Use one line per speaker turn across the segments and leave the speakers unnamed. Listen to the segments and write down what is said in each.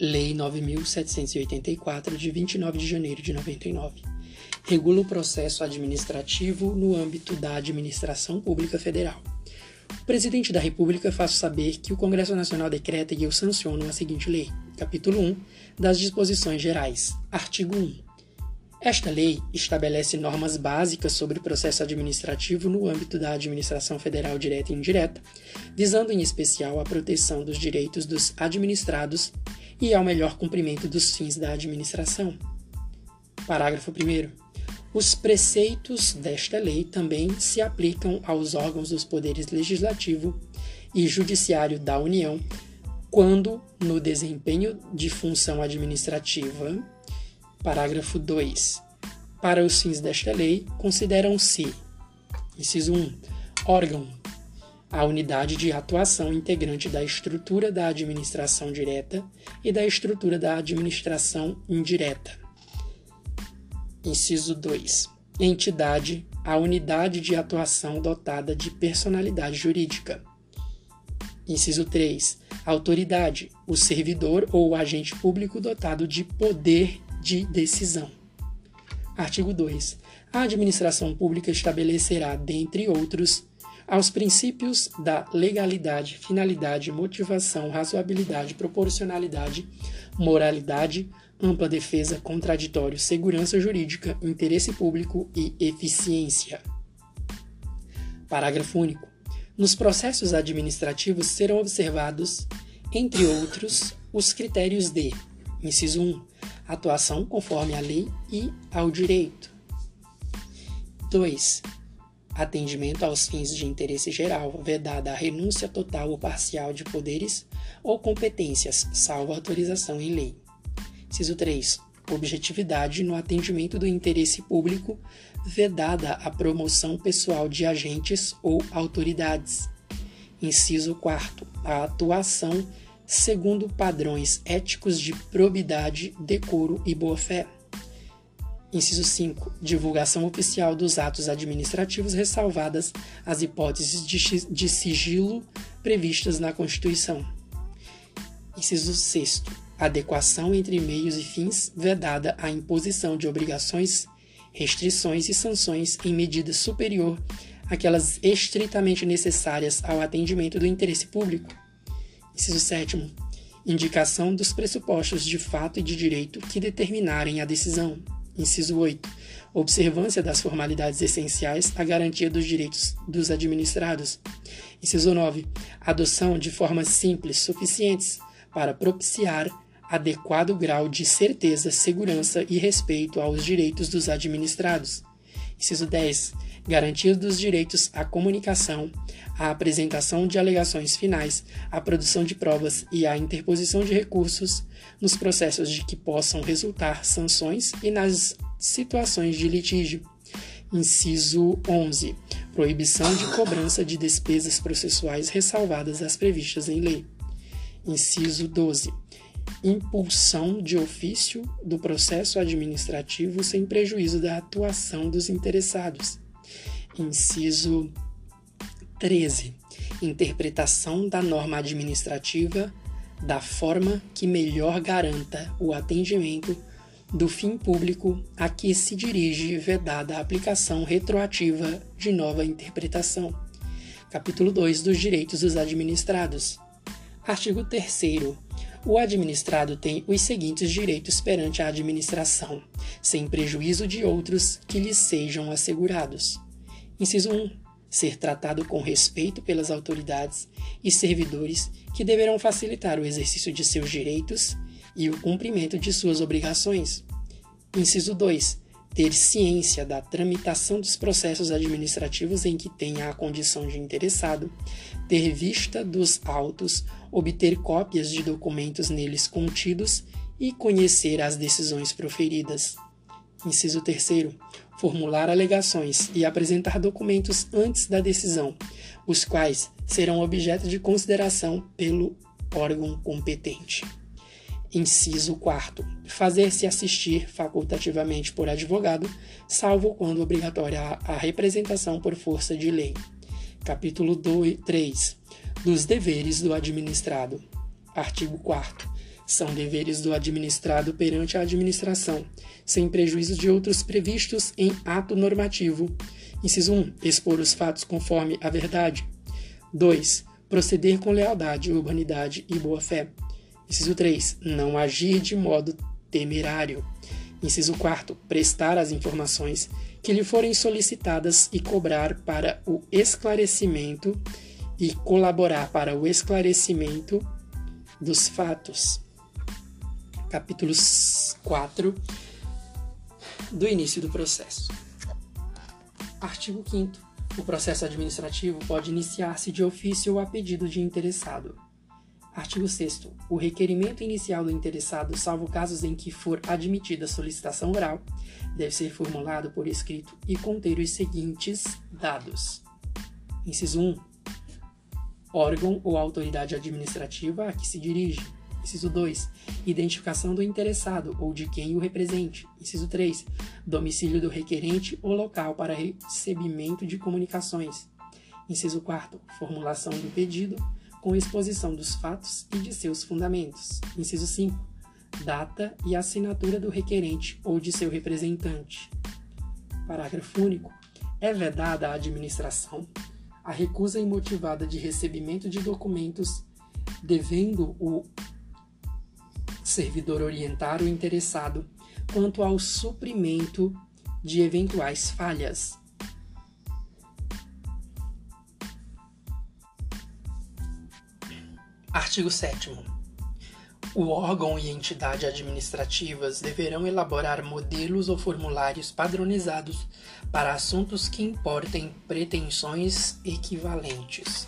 Lei 9784 de 29 de janeiro de 99 regula o processo administrativo no âmbito da administração pública federal. O presidente da República faz saber que o Congresso Nacional decreta e eu sanciono a seguinte lei. Capítulo 1 das Disposições Gerais. Artigo 1. Esta lei estabelece normas básicas sobre o processo administrativo no âmbito da administração federal direta e indireta, visando em especial a proteção dos direitos dos administrados e ao melhor cumprimento dos fins da administração. Parágrafo 1. Os preceitos desta lei também se aplicam aos órgãos dos poderes legislativo e judiciário da União, quando, no desempenho de função administrativa, Parágrafo 2. Para os fins desta lei, consideram-se: inciso 1. Órgão. A unidade de atuação integrante da estrutura da administração direta e da estrutura da administração indireta. Inciso 2. Entidade. A unidade de atuação dotada de personalidade jurídica. Inciso 3. Autoridade. O servidor ou o agente público dotado de poder de decisão. Artigo 2. A administração pública estabelecerá, dentre outros, aos princípios da legalidade, finalidade, motivação, razoabilidade, proporcionalidade, moralidade, ampla defesa, contraditório, segurança jurídica, interesse público e eficiência. Parágrafo único. Nos processos administrativos serão observados, entre outros, os critérios de: inciso 1 atuação conforme à lei e ao direito. 2. Atendimento aos fins de interesse geral, vedada a renúncia total ou parcial de poderes ou competências, salvo autorização em lei. Ciso 3. Objetividade no atendimento do interesse público, vedada a promoção pessoal de agentes ou autoridades. Inciso 4. A atuação segundo padrões éticos de probidade, decoro e boa-fé. Inciso 5. Divulgação oficial dos atos administrativos, ressalvadas as hipóteses de, sigilo previstas na Constituição. Inciso 6. Adequação entre meios e fins, vedada a imposição de obrigações, restrições e sanções em medida superior àquelas estritamente necessárias ao atendimento do interesse público Inciso 7. Indicação dos pressupostos de fato e de direito que determinarem a decisão. Inciso 8. Observância das formalidades essenciais à garantia dos direitos dos administrados. Inciso 9. Adoção de formas simples suficientes para propiciar adequado grau de certeza, segurança e respeito aos direitos dos administrados. Inciso 10 garantia dos direitos à comunicação, à apresentação de alegações finais, à produção de provas e à interposição de recursos nos processos de que possam resultar sanções e nas situações de litígio. Inciso 11. Proibição de cobrança de despesas processuais ressalvadas as previstas em lei. Inciso 12. Impulsão de ofício do processo administrativo sem prejuízo da atuação dos interessados. Inciso 13. Interpretação da norma administrativa da forma que melhor garanta o atendimento do fim público a que se dirige vedada a aplicação retroativa de nova interpretação. Capítulo 2 dos Direitos dos Administrados. Artigo 3 o administrado tem os seguintes direitos perante a administração, sem prejuízo de outros que lhe sejam assegurados. Inciso 1. Ser tratado com respeito pelas autoridades e servidores que deverão facilitar o exercício de seus direitos e o cumprimento de suas obrigações. Inciso 2. Ter ciência da tramitação dos processos administrativos em que tenha a condição de interessado, ter vista dos autos, obter cópias de documentos neles contidos e conhecer as decisões proferidas. Inciso 3 formular alegações e apresentar documentos antes da decisão, os quais serão objeto de consideração pelo órgão competente. Inciso 4. Fazer-se assistir facultativamente por advogado, salvo quando obrigatória a representação por força de lei. Capítulo 2, 3. Dos deveres do administrado. Artigo 4 São deveres do administrado perante a administração, sem prejuízo de outros previstos em ato normativo. Inciso 1. Expor os fatos conforme a verdade. 2. Proceder com lealdade, urbanidade e boa-fé. Inciso 3. Não agir de modo temerário. Inciso 4. Prestar as informações que lhe forem solicitadas e cobrar para o esclarecimento e colaborar para o esclarecimento dos fatos. Capítulo 4 do início do processo. Artigo 5 O processo administrativo pode iniciar-se de ofício ou a pedido de interessado. Artigo 6 O requerimento inicial do interessado, salvo casos em que for admitida solicitação oral, deve ser formulado por escrito e conter os seguintes dados. Inciso 1. Órgão ou autoridade administrativa a que se dirige. Inciso 2. Identificação do interessado ou de quem o represente. Inciso 3. Domicílio do requerente ou local para recebimento de comunicações. Inciso 4. Formulação do pedido com exposição dos fatos e de seus fundamentos. Inciso 5. Data e assinatura do requerente ou de seu representante. Parágrafo único. É vedada à administração a recusa imotivada de recebimento de documentos, devendo o servidor orientar o interessado quanto ao suprimento de eventuais falhas, Artigo 7. O órgão e entidade administrativas deverão elaborar modelos ou formulários padronizados para assuntos que importem pretensões equivalentes.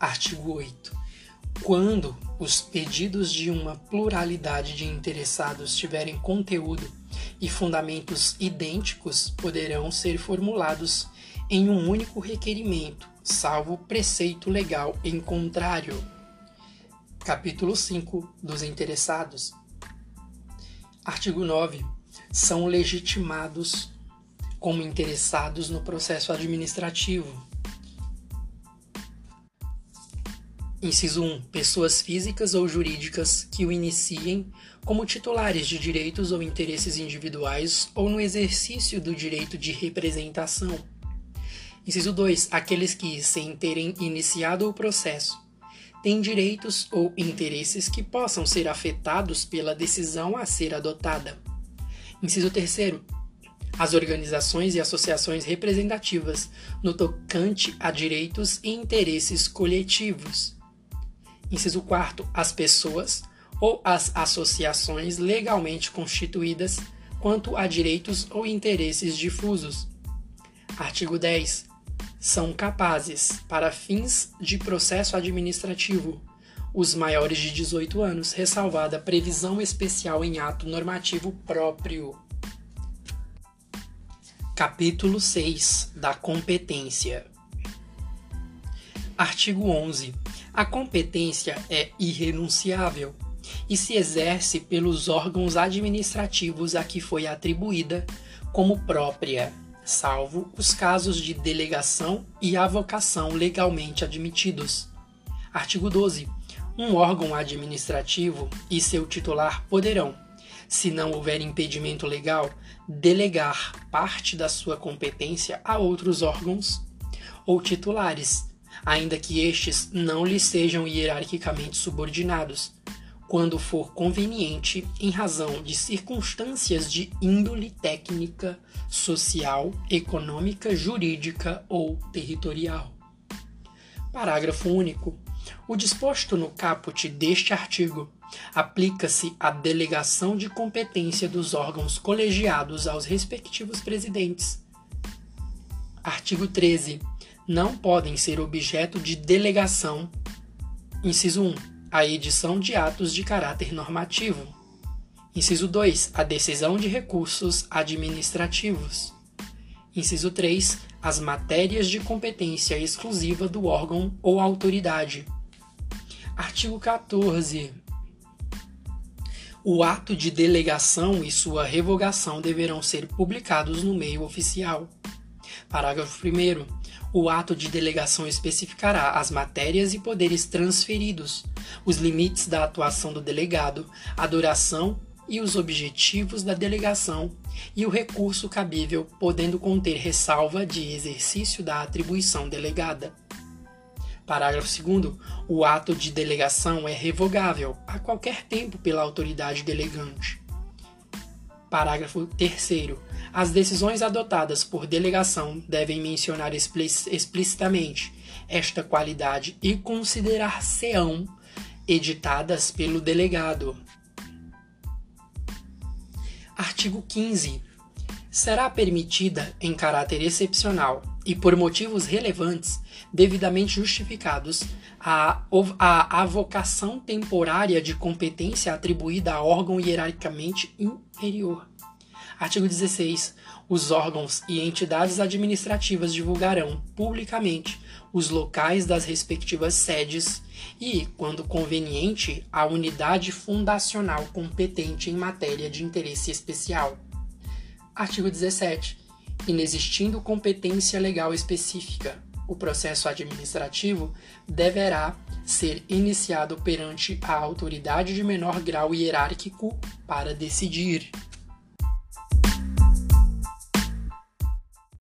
Artigo 8. Quando os pedidos de uma pluralidade de interessados tiverem conteúdo e fundamentos idênticos, poderão ser formulados em um único requerimento salvo preceito legal em contrário. Capítulo 5 dos interessados. Artigo 9. São legitimados como interessados no processo administrativo. Inciso 1. Pessoas físicas ou jurídicas que o iniciem como titulares de direitos ou interesses individuais ou no exercício do direito de representação Inciso 2. Aqueles que, sem terem iniciado o processo, têm direitos ou interesses que possam ser afetados pela decisão a ser adotada. Inciso 3. As organizações e associações representativas no tocante a direitos e interesses coletivos. Inciso 4. As pessoas ou as associações legalmente constituídas quanto a direitos ou interesses difusos. Artigo 10 são capazes, para fins de processo administrativo, os maiores de 18 anos, ressalvada previsão especial em ato normativo próprio. Capítulo 6 da competência. Artigo 11. A competência é irrenunciável e se exerce pelos órgãos administrativos a que foi atribuída como própria salvo os casos de delegação e avocação legalmente admitidos. Artigo 12. Um órgão administrativo e seu titular poderão, se não houver impedimento legal, delegar parte da sua competência a outros órgãos ou titulares, ainda que estes não lhes sejam hierarquicamente subordinados, quando for conveniente em razão de circunstâncias de índole técnica, social, econômica, jurídica ou territorial. Parágrafo único. O disposto no caput deste artigo aplica-se à delegação de competência dos órgãos colegiados aos respectivos presidentes. Artigo 13. Não podem ser objeto de delegação. Inciso 1 a edição de atos de caráter normativo. Inciso 2. A decisão de recursos administrativos. Inciso 3. As matérias de competência exclusiva do órgão ou autoridade. Artigo 14. O ato de delegação e sua revogação deverão ser publicados no meio oficial. Parágrafo 1. O ato de delegação especificará as matérias e poderes transferidos, os limites da atuação do delegado, a duração e os objetivos da delegação e o recurso cabível, podendo conter ressalva de exercício da atribuição delegada. Parágrafo 2. O ato de delegação é revogável a qualquer tempo pela autoridade delegante. Parágrafo 3. As decisões adotadas por delegação devem mencionar explicitamente esta qualidade e considerar-se-ão editadas pelo delegado. Artigo 15. Será permitida, em caráter excepcional e por motivos relevantes, devidamente justificados, a, a avocação temporária de competência atribuída a órgão hierarquicamente inferior. Artigo 16. Os órgãos e entidades administrativas divulgarão publicamente os locais das respectivas sedes e, quando conveniente, a unidade fundacional competente em matéria de interesse especial. Artigo 17. Inexistindo competência legal específica, o processo administrativo deverá ser iniciado perante a autoridade de menor grau hierárquico para decidir.